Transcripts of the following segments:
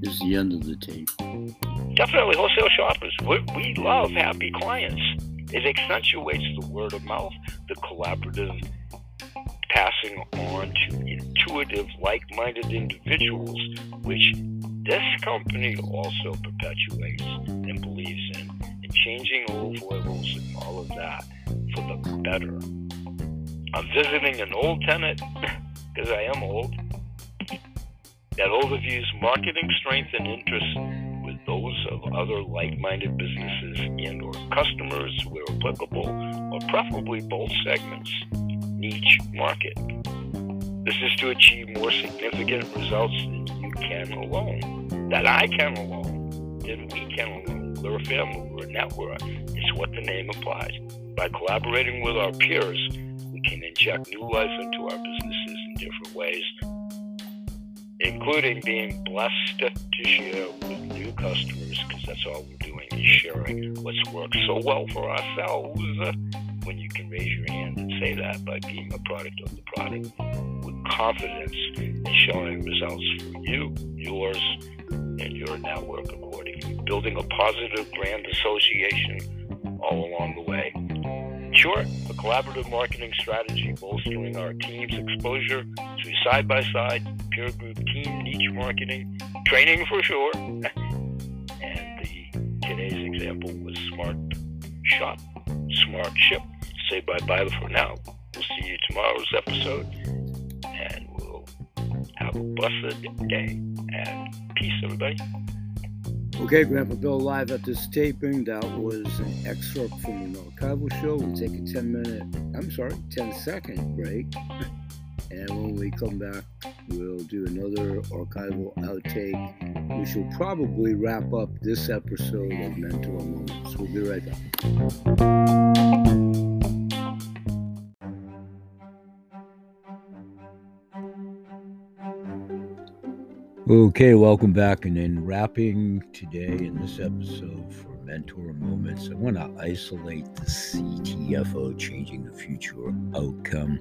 Is the end of the tape. Definitely, wholesale shoppers. We, we love happy clients. It accentuates the word of mouth, the collaborative passing on to intuitive, like minded individuals, which this company also perpetuates and believes in, and changing old foibles and all of that for the better. I'm visiting an old tenant, because I am old, that overviews marketing strength and interest with those of other like-minded businesses and or customers where applicable, or preferably both segments, niche market. This is to achieve more significant results than you can alone, that I can alone, than we can alone. We're a family, we're a network. It's what the name applies. By collaborating with our peers, inject new life into our businesses in different ways, including being blessed to share with new customers, because that's all we're doing is sharing what's worked so well for ourselves. When you can raise your hand and say that by being a product of the product with confidence and showing results for you, yours, and your network accordingly. Building a positive brand association all along the way. Sure, a collaborative marketing strategy bolstering our team's exposure to side by side, peer group team, niche marketing, training for sure. and the today's example was smart shop, smart ship. Say bye bye for now. We'll see you tomorrow's episode, and we'll have a blessed day. And peace, everybody. Okay, Grandpa Bill, live at this taping. That was an excerpt from an archival show. We'll take a 10 minute, I'm sorry, 10 second break. And when we come back, we'll do another archival outtake. We shall probably wrap up this episode of Mentor Moments. We'll be right back. Okay, welcome back. And then wrapping today in this episode for Mentor Moments, I want to isolate the CTFO changing the future outcome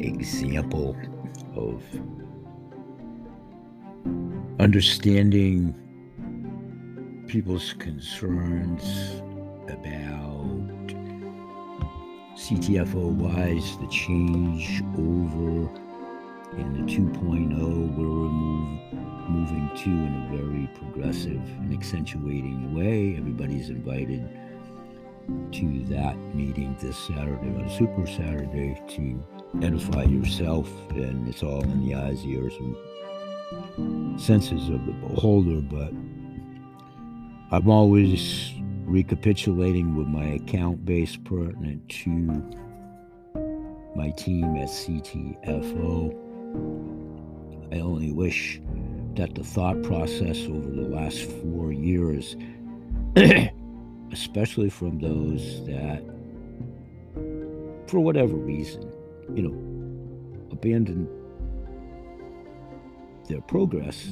example of understanding people's concerns about CTFO wise, the change over in the 2.0 we're move, moving to in a very progressive and accentuating way. Everybody's invited to that meeting this saturday on super saturday to edify yourself and it's all in the eyes ears and senses of the beholder but i'm always recapitulating with my account base pertinent to my team at ctfo I only wish that the thought process over the last four years, especially from those that, for whatever reason, you know, abandoned their progress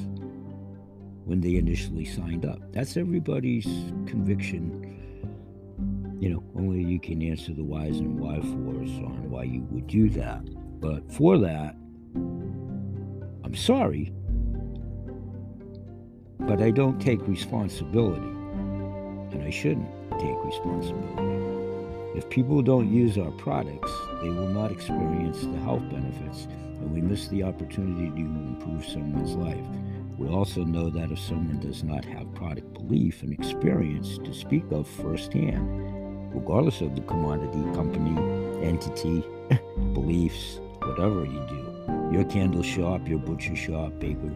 when they initially signed up. That's everybody's conviction. You know, only you can answer the whys and why fors on why you would do that. But for that, I'm sorry, but I don't take responsibility, and I shouldn't take responsibility. If people don't use our products, they will not experience the health benefits, and we miss the opportunity to improve someone's life. We also know that if someone does not have product belief and experience to speak of firsthand, regardless of the commodity, company, entity, beliefs, whatever you do, your candle shop, your butcher shop, baker,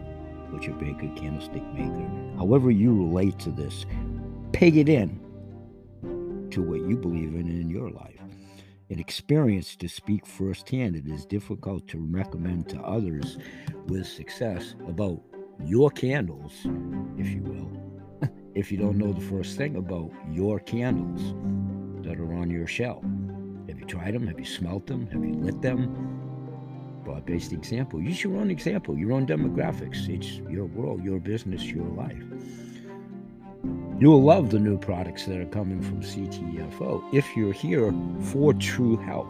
butcher, baker, candlestick maker, however you relate to this, peg it in to what you believe in in your life. An experience to speak firsthand, it is difficult to recommend to others with success about your candles, if you will, if you don't know the first thing about your candles that are on your shelf. Have you tried them? Have you smelt them? Have you lit them? Based example. Use your own example, your own demographics. It's your world, your business, your life. You will love the new products that are coming from CTFO if you're here for true health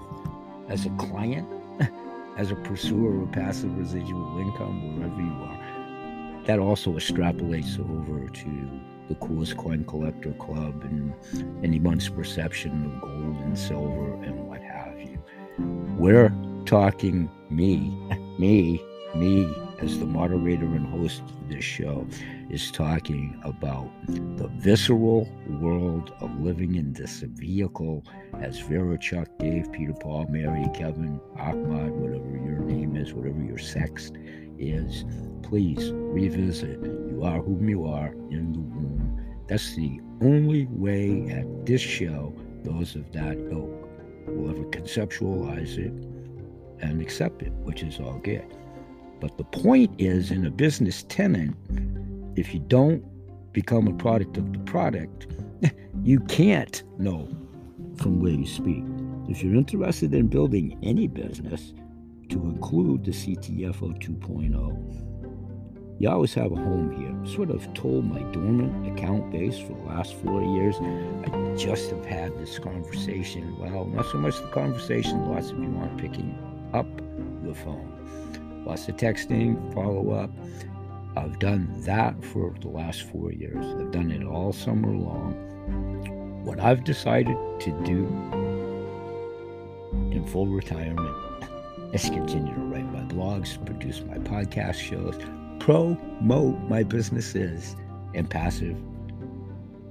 as a client as a pursuer of passive residual income wherever you are. That also extrapolates over to the coolest coin collector club and anyone's perception of gold and silver and what have you. We're talking me, me, me as the moderator and host of this show is talking about the visceral world of living in this vehicle as Vera, Chuck, Dave, Peter, Paul, Mary, Kevin, Ahmad, whatever your name is, whatever your sex is, please revisit. You are whom you are in the womb. That's the only way at this show those of that ilk will ever conceptualize it and accept it, which is all good. But the point is, in a business tenant, if you don't become a product of the product, you can't know from where you speak. If you're interested in building any business, to include the CTFO 2.0, you always have a home here. Sort of told my dormant account base for the last four years. I just have had this conversation. Well, not so much the conversation, lots of you aren't picking up the phone lots of texting, follow up. I've done that for the last four years. I've done it all summer long. What I've decided to do in full retirement is continue to write my blogs, produce my podcast shows, promote my businesses, and passive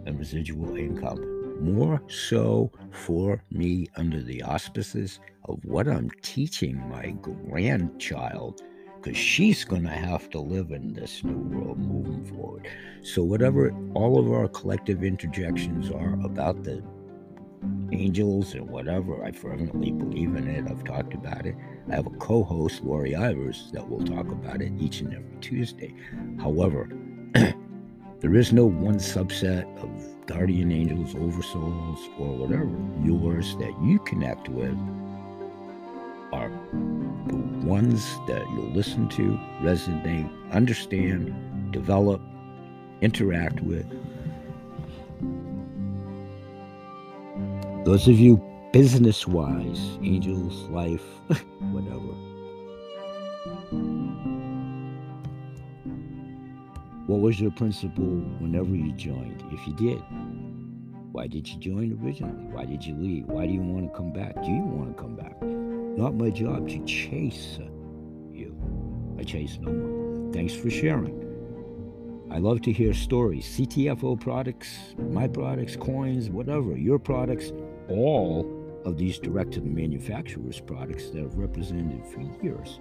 and residual income. More so for me under the auspices of what I'm teaching my grandchild because she's going to have to live in this new world moving forward. So, whatever all of our collective interjections are about the angels and whatever, I fervently believe in it. I've talked about it. I have a co host, Lori Ivers, that will talk about it each and every Tuesday. However, there is no one subset of guardian angels, oversouls, or whatever yours that you connect with are the ones that you'll listen to, resonate, understand, develop, interact with. Those of you business wise, angels, life, whatever. What was your principle whenever you joined, if you did? Why did you join originally? Why did you leave? Why do you want to come back? Do you want to come back? Not my job to chase you. I chase no one. Thanks for sharing. I love to hear stories. CTFO products, my products, coins, whatever, your products, all of these direct to the manufacturer's products that I've represented for years.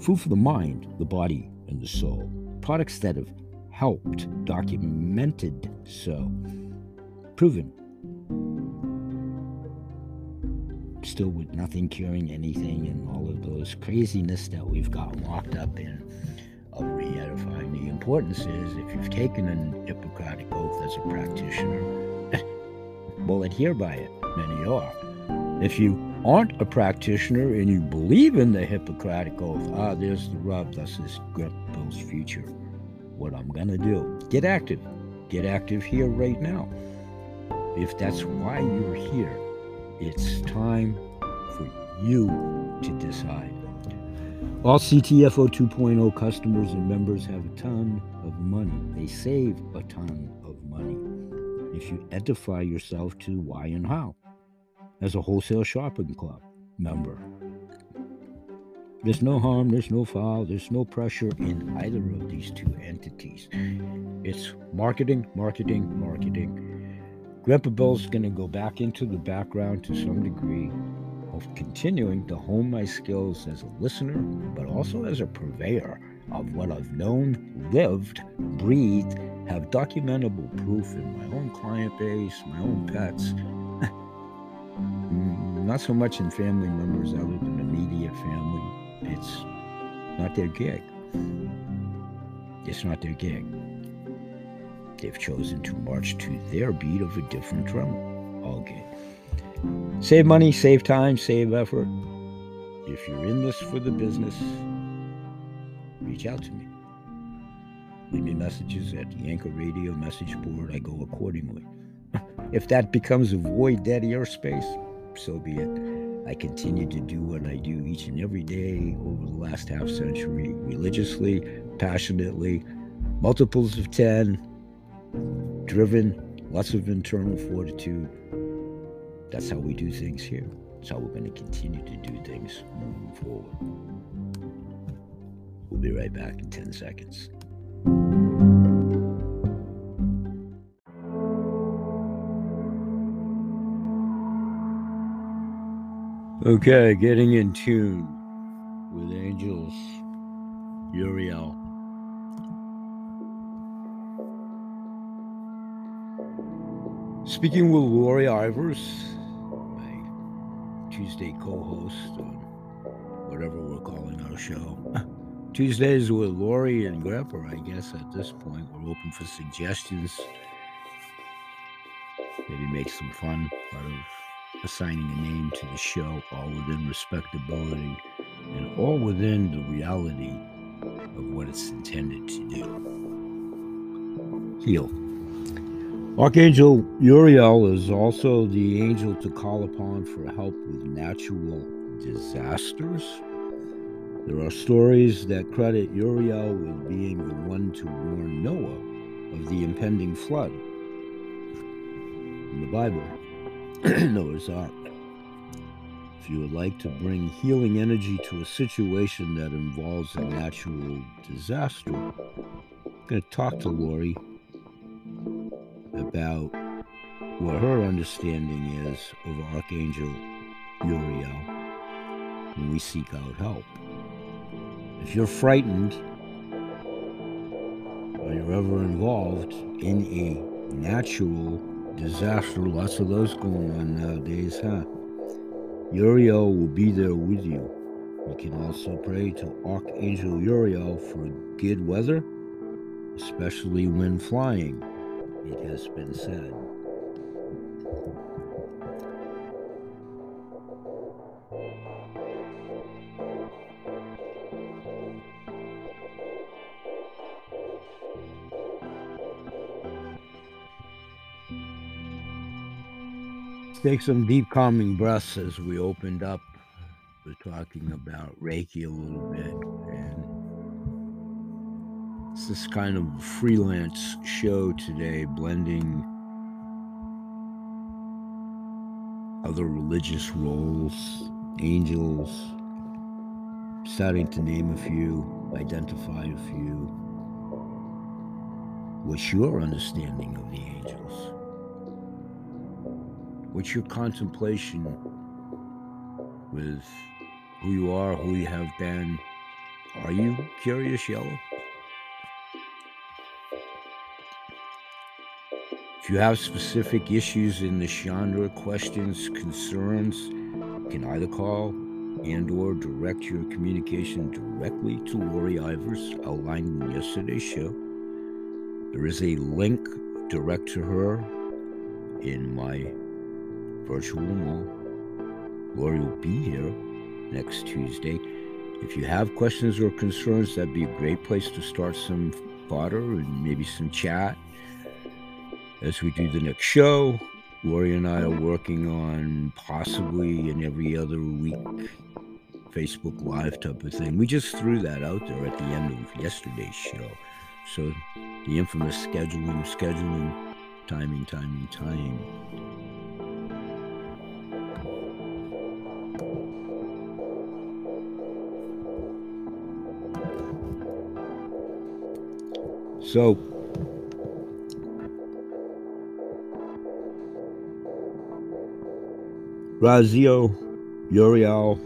Food for the mind, the body, and the soul. Products that have helped, documented so, proven still with nothing curing anything and all of those craziness that we've got locked up in of re-edifying. The importance is if you've taken an Hippocratic oath as a practitioner, well, adhere by it. Many are. If you aren't a practitioner and you believe in the Hippocratic oath, ah, there's the rub. This is Grip Bill's future. What I'm going to do. Get active. Get active here right now. If that's why you're here, it's time for you to decide. All CTFO 2.0 customers and members have a ton of money. They save a ton of money if you edify yourself to why and how as a wholesale shopping club member. There's no harm, there's no foul, there's no pressure in either of these two entities. It's marketing, marketing, marketing Grandpa Bill's going to go back into the background to some degree of continuing to hone my skills as a listener, but also as a purveyor of what I've known, lived, breathed, have documentable proof in my own client base, my own pets. Not so much in family members other than immediate family. It's not their gig. It's not their gig. They've chosen to march to their beat of a different drum. All good. Save money, save time, save effort. If you're in this for the business, reach out to me. Leave me messages at the Anchor Radio message board. I go accordingly. if that becomes a void dead airspace, so be it. I continue to do what I do each and every day over the last half century religiously, passionately, multiples of 10, driven, lots of internal fortitude. That's how we do things here. That's how we're going to continue to do things moving forward. We'll be right back in 10 seconds. Okay, getting in tune with angels, Uriel. Speaking with Lori Ivers, my Tuesday co host on whatever we're calling our show. Tuesdays with Lori and Grandpa, I guess at this point. We're open for suggestions. Maybe make some fun out of assigning a name to the show, all within respectability and all within the reality of what it's intended to do. Heal. Archangel Uriel is also the angel to call upon for help with natural disasters. There are stories that credit Uriel with being the one to warn Noah of the impending flood. In the Bible, Noah's Ark. If you would like to bring healing energy to a situation that involves a natural disaster, I'm going to talk to Lori about what her understanding is of Archangel Uriel when we seek out help. If you're frightened or you're ever involved in a natural disaster, lots of those going on nowadays, huh? Uriel will be there with you. You can also pray to Archangel Uriel for good weather, especially when flying, it has been said. Take some deep calming breaths as we opened up. We're talking about Reiki a little bit, and it's this kind of freelance show today, blending other religious roles, angels, starting to name a few, identify a few. What's your understanding of the angels? What's your contemplation with who you are, who you have been? Are you curious, Yellow? If you have specific issues in the genre, questions, concerns, you can either call and or direct your communication directly to Lori Ivers, outlined in yesterday's show. There is a link direct to her in my virtual mall. Lori will be here next Tuesday. If you have questions or concerns, that'd be a great place to start some fodder and maybe some chat as we do the next show. Lori and I are working on possibly an every other week Facebook Live type of thing. We just threw that out there at the end of yesterday's show. So the infamous scheduling, scheduling, timing, timing, timing. So, Raziel, Uriel,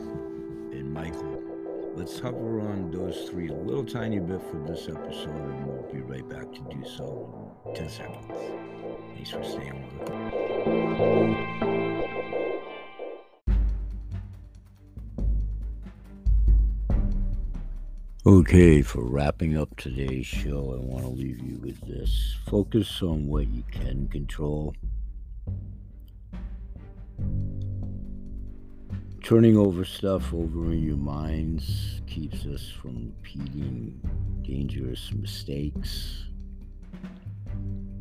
and Michael. Let's hover on those three a little tiny bit for this episode, and we'll be right back to do so in 10 seconds. Thanks for staying with us. Okay, for wrapping up today's show, I want to leave you with this. Focus on what you can control. Turning over stuff over in your minds keeps us from repeating dangerous mistakes.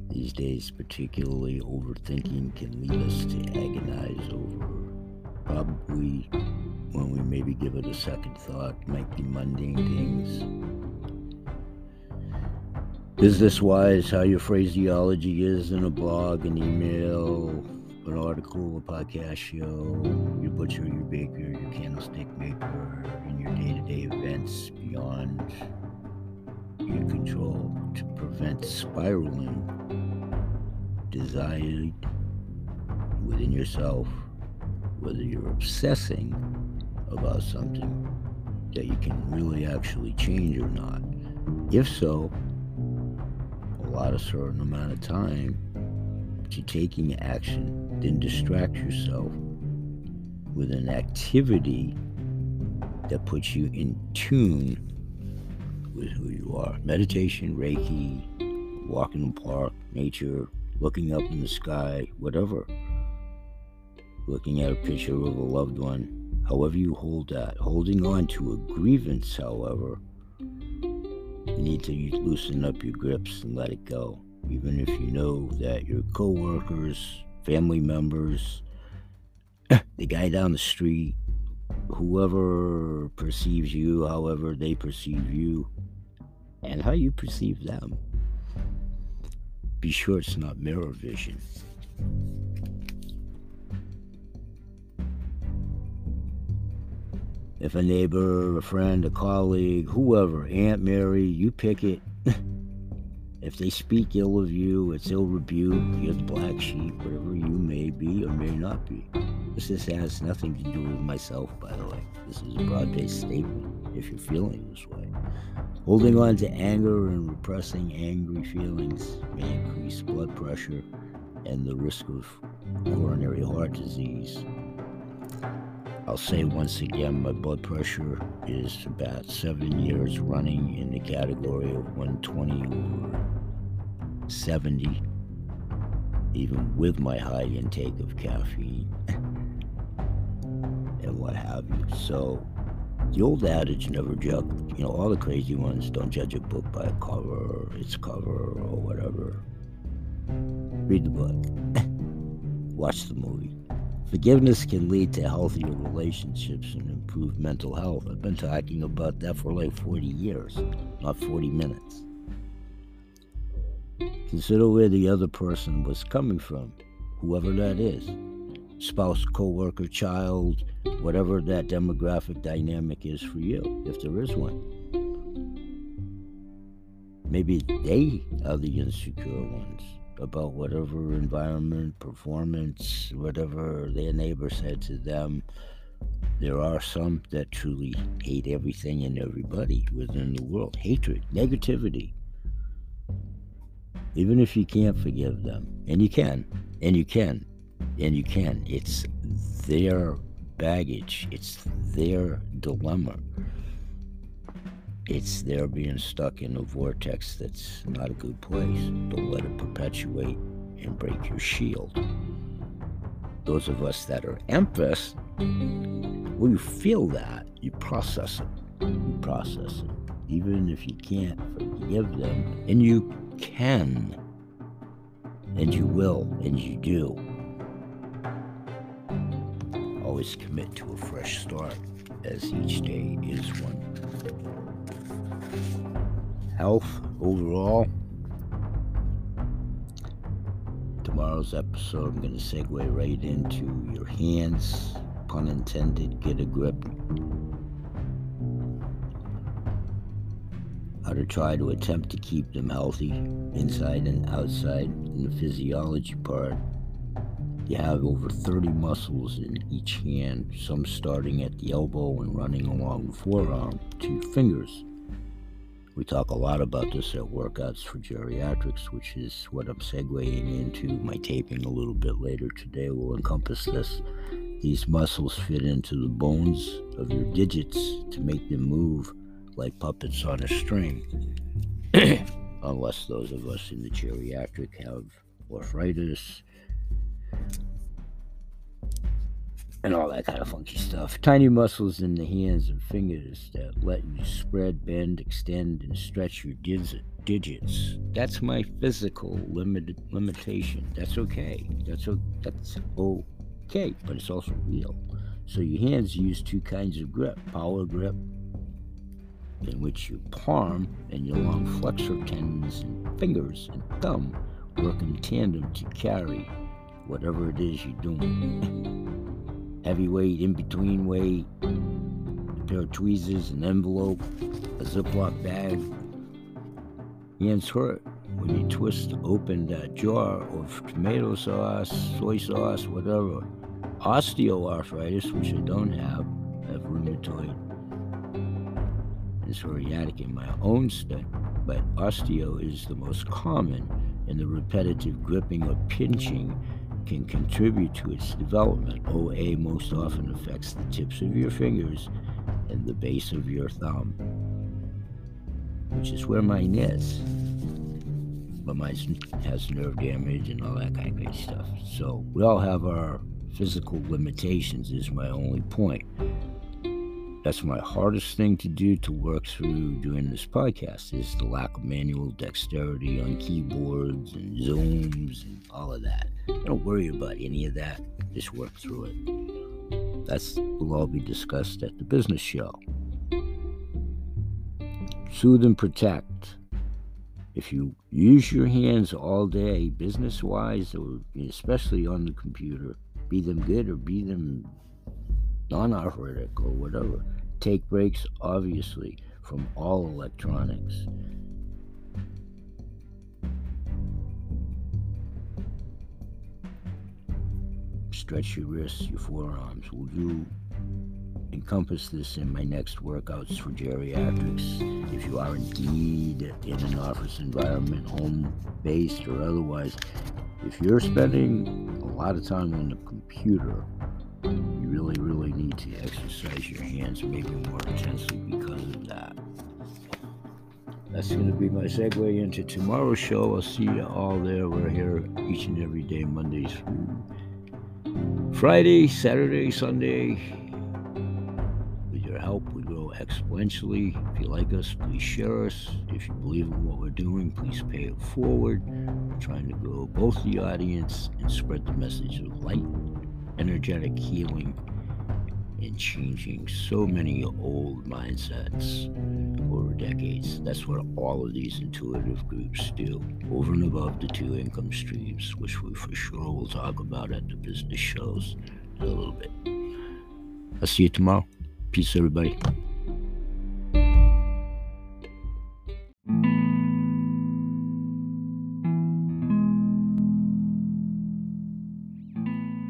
These days, particularly, overthinking can lead us to agonize over probably, when we maybe give it a second thought, might be mundane things. Is this wise, how your phraseology is in a blog, an email, an article, a podcast show, your butcher, your baker, your candlestick maker, in your day to day events beyond your control to prevent spiraling desired within yourself, whether you're obsessing about something that you can really actually change or not. If so, a lot of certain amount of time to taking action, then distract yourself with an activity that puts you in tune with who you are. Meditation, Reiki, walking in the park, nature, looking up in the sky, whatever. Looking at a picture of a loved one, however you hold that. Holding on to a grievance, however, you need to loosen up your grips and let it go. Even if you know that your coworkers, family members, the guy down the street, whoever perceives you, however they perceive you, and how you perceive them be sure it's not mirror vision. If a neighbor, a friend, a colleague, whoever, Aunt Mary, you pick it. if they speak ill of you, it's ill rebuke, you're the black sheep, whatever you may be or may not be. This has nothing to do with myself, by the way. This is a broad based statement if you're feeling this way. Holding on to anger and repressing angry feelings may increase blood pressure and the risk of coronary heart disease. I'll say once again, my blood pressure is about seven years running in the category of 120 over 70, even with my high intake of caffeine and what have you. So, the old adage never judge, you know, all the crazy ones don't judge a book by a cover or its cover or whatever. Read the book, watch the movie. Forgiveness can lead to healthier relationships and improved mental health. I've been talking about that for like 40 years, not 40 minutes. Consider where the other person was coming from, whoever that is spouse, co worker, child, whatever that demographic dynamic is for you, if there is one. Maybe they are the insecure ones about whatever environment, performance, whatever their neighbor said to them. There are some that truly hate everything and everybody within the world. Hatred, negativity. Even if you can't forgive them, and you can, and you can, and you can. It's their baggage, it's their dilemma. It's their being stuck in a vortex that's not a good place. Don't let it perpetuate and break your shield. Those of us that are empaths, when you feel that, you process it. You process it. Even if you can't forgive them, and you can, and you will, and you do always commit to a fresh start, as each day is one. Health overall. Tomorrow's episode, I'm going to segue right into your hands, pun intended, get a grip. How to try to attempt to keep them healthy inside and outside in the physiology part you have over 30 muscles in each hand, some starting at the elbow and running along the forearm to fingers. We talk a lot about this at Workouts for Geriatrics, which is what I'm segueing into. My taping a little bit later today will encompass this. These muscles fit into the bones of your digits to make them move like puppets on a string. Unless those of us in the geriatric have arthritis, and all that kind of funky stuff. Tiny muscles in the hands and fingers that let you spread, bend, extend, and stretch your digits. That's my physical limited limitation. That's okay. That's o- that's okay, but it's also real. So your hands use two kinds of grip power grip, in which your palm and your long flexor tendons and fingers and thumb work in tandem to carry whatever it is you're doing. Heavyweight, in between weight, a pair of tweezers, an envelope, a Ziploc bag. Hands hurt when you twist open that jar of tomato sauce, soy sauce, whatever. Osteoarthritis, which I don't have, I have rheumatoid and psoriatic in my own study, but osteo is the most common, in the repetitive gripping or pinching can contribute to its development. OA most often affects the tips of your fingers and the base of your thumb, which is where mine is. But mine has nerve damage and all that kind of great stuff. So we all have our physical limitations, is my only point. That's my hardest thing to do to work through doing this podcast is the lack of manual dexterity on keyboards and zooms and all of that. Don't worry about any of that. Just work through it. That's will all be discussed at the business show. Soothe and protect. If you use your hands all day, business wise, or especially on the computer, be them good or be them non-arthritic or whatever. Take breaks, obviously, from all electronics. Stretch your wrists, your forearms. We'll do encompass this in my next workouts for geriatrics. If you are indeed in an office environment, home based or otherwise, if you're spending a lot of time on the computer, you really, really need to exercise your hands maybe more intensely because of that. That's going to be my segue into tomorrow's show. I'll see you all there. We're here each and every day, Mondays through Friday, Saturday, Sunday. With your help, we grow exponentially. If you like us, please share us. If you believe in what we're doing, please pay it forward. We're trying to grow both the audience and spread the message of light energetic healing and changing so many old mindsets decades. That's what all of these intuitive groups do, over and above the two income streams, which we for sure will talk about at the business shows in a little bit. I'll see you tomorrow. Peace, everybody.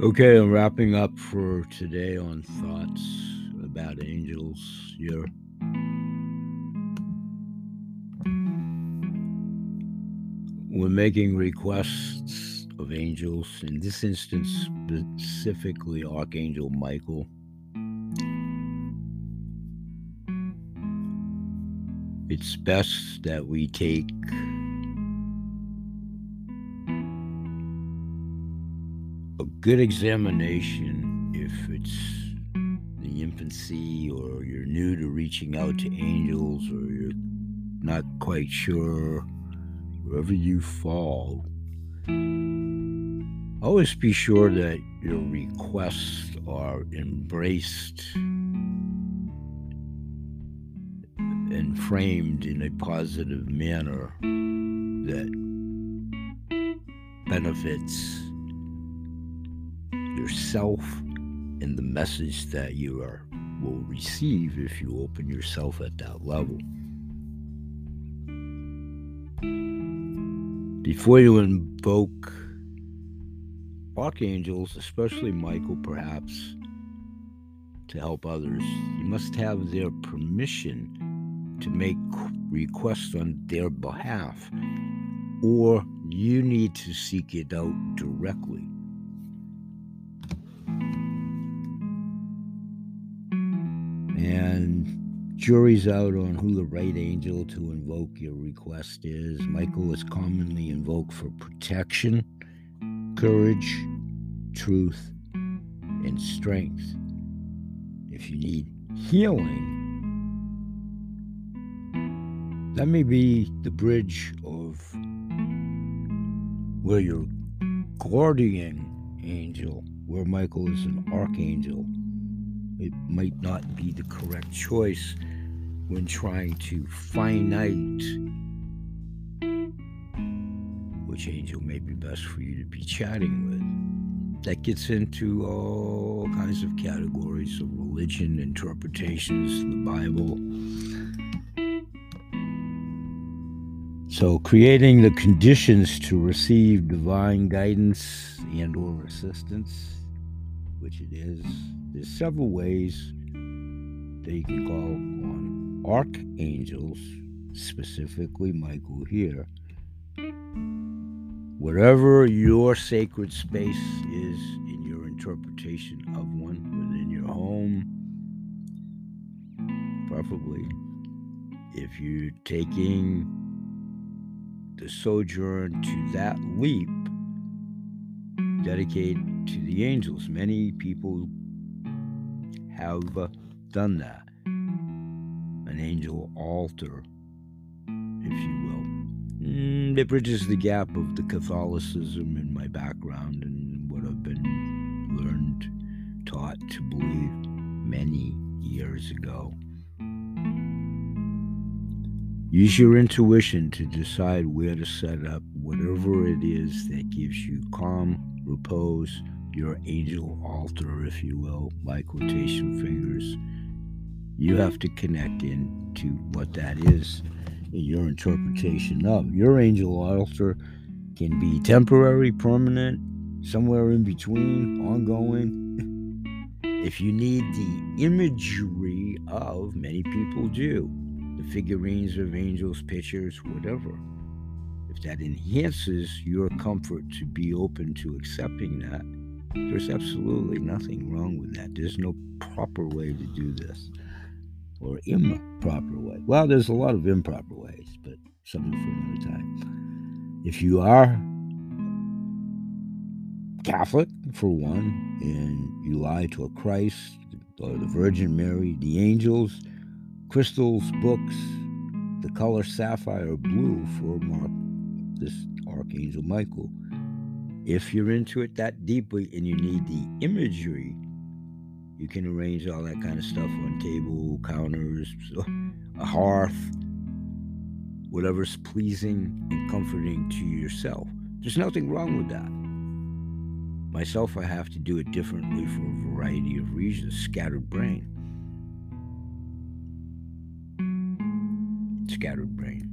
Okay, I'm wrapping up for today on thoughts about angels here. We're making requests of angels, in this instance, specifically Archangel Michael. It's best that we take a good examination if it's the infancy or you're new to reaching out to angels or you're not quite sure wherever you fall always be sure that your requests are embraced and framed in a positive manner that benefits yourself and the message that you are will receive if you open yourself at that level. Before you invoke archangels, especially Michael, perhaps, to help others, you must have their permission to make requests on their behalf, or you need to seek it out directly. And jury's out on who the right angel to invoke your request is. Michael is commonly invoked for protection, courage, truth, and strength. If you need healing, that may be the bridge of where your guardian angel, where Michael is an archangel, it might not be the correct choice when trying to finite which angel may be best for you to be chatting with. That gets into all kinds of categories of religion, interpretations, the Bible. So creating the conditions to receive divine guidance and or assistance, which it is, there's several ways that you can call archangels, specifically Michael here, whatever your sacred space is in your interpretation of one within your home, preferably if you're taking the sojourn to that leap, dedicate to the angels. Many people have uh, done that. An angel altar, if you will. Mm, it bridges the gap of the Catholicism in my background and what I've been learned, taught to believe many years ago. Use your intuition to decide where to set up whatever it is that gives you calm, repose, your angel altar, if you will, by quotation fingers. You have to connect in to what that is in your interpretation of. Your angel altar can be temporary, permanent, somewhere in between, ongoing. if you need the imagery of, many people do, the figurines of angels, pictures, whatever. If that enhances your comfort to be open to accepting that, there's absolutely nothing wrong with that. There's no proper way to do this or improper way. Well, there's a lot of improper ways, but something for another time. If you are Catholic, for one, and you lie to a Christ or the Virgin Mary, the angels, crystals, books, the color sapphire blue for Mark, this Archangel Michael. If you're into it that deeply and you need the imagery you can arrange all that kind of stuff on table, counters, a hearth, whatever's pleasing and comforting to yourself. There's nothing wrong with that. Myself, I have to do it differently for a variety of reasons. Scattered brain. Scattered brain.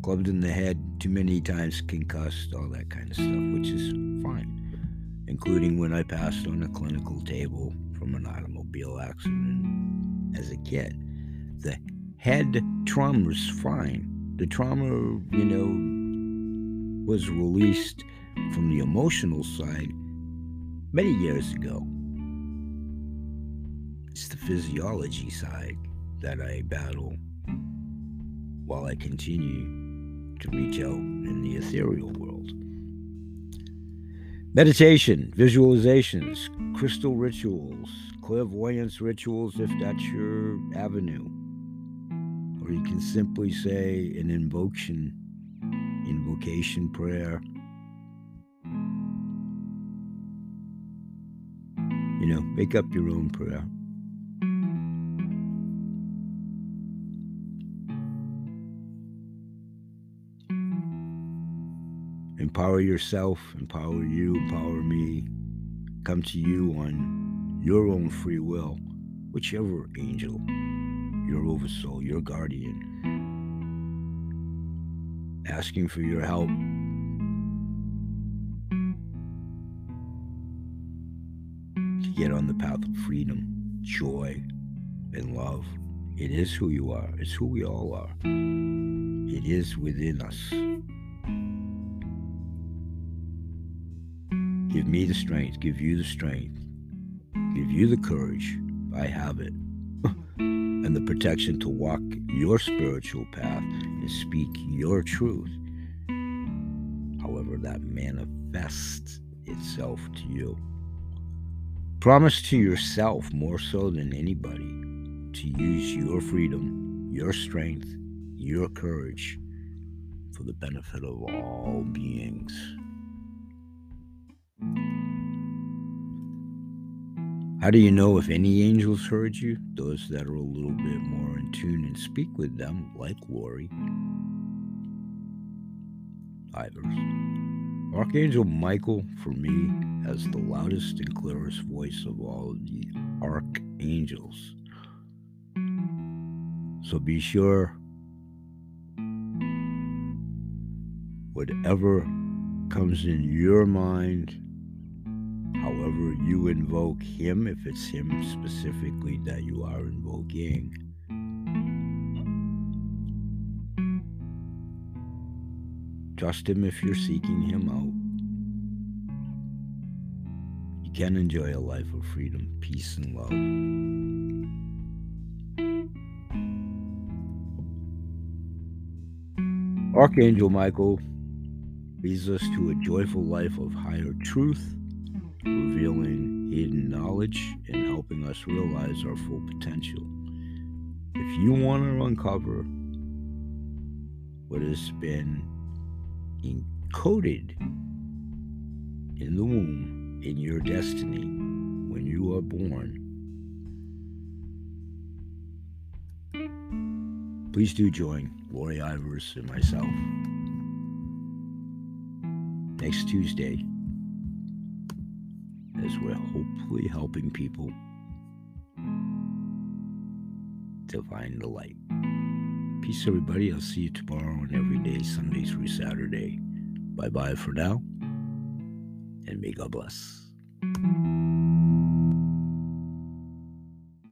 Clubbed in the head too many times, concussed, all that kind of stuff, which is fine including when I passed on a clinical table from an automobile accident as a kid. The head trauma was fine. The trauma, you know, was released from the emotional side many years ago. It's the physiology side that I battle while I continue to reach out in the ethereal world. Meditation, visualizations, crystal rituals, clairvoyance rituals, if that's your avenue. Or you can simply say an invocation, invocation prayer. You know, make up your own prayer. Empower yourself, empower you, empower me. Come to you on your own free will, whichever angel, your oversoul, your guardian, asking for your help. To get on the path of freedom, joy, and love. It is who you are. It's who we all are. It is within us. Me the strength, give you the strength, give you the courage. I have it. and the protection to walk your spiritual path and speak your truth. However, that manifests itself to you. Promise to yourself more so than anybody to use your freedom, your strength, your courage for the benefit of all beings. How do you know if any angels heard you? Those that are a little bit more in tune and speak with them, like Lori Ivers. Archangel Michael, for me, has the loudest and clearest voice of all the archangels. So be sure, whatever comes in your mind, however you invoke him, if it's him specifically that you are invoking, trust him if you're seeking him out. You can enjoy a life of freedom, peace, and love. Archangel Michael leads us to a joyful life of higher truth revealing hidden knowledge and helping us realize our full potential. If you want to uncover what has been encoded in the womb in your destiny when you are born, please do join Lori Ivers and myself next Tuesday as we're hopefully helping people to find the light. Peace, everybody. I'll see you tomorrow and every day, Sunday through Saturday. Bye bye for now, and may God bless.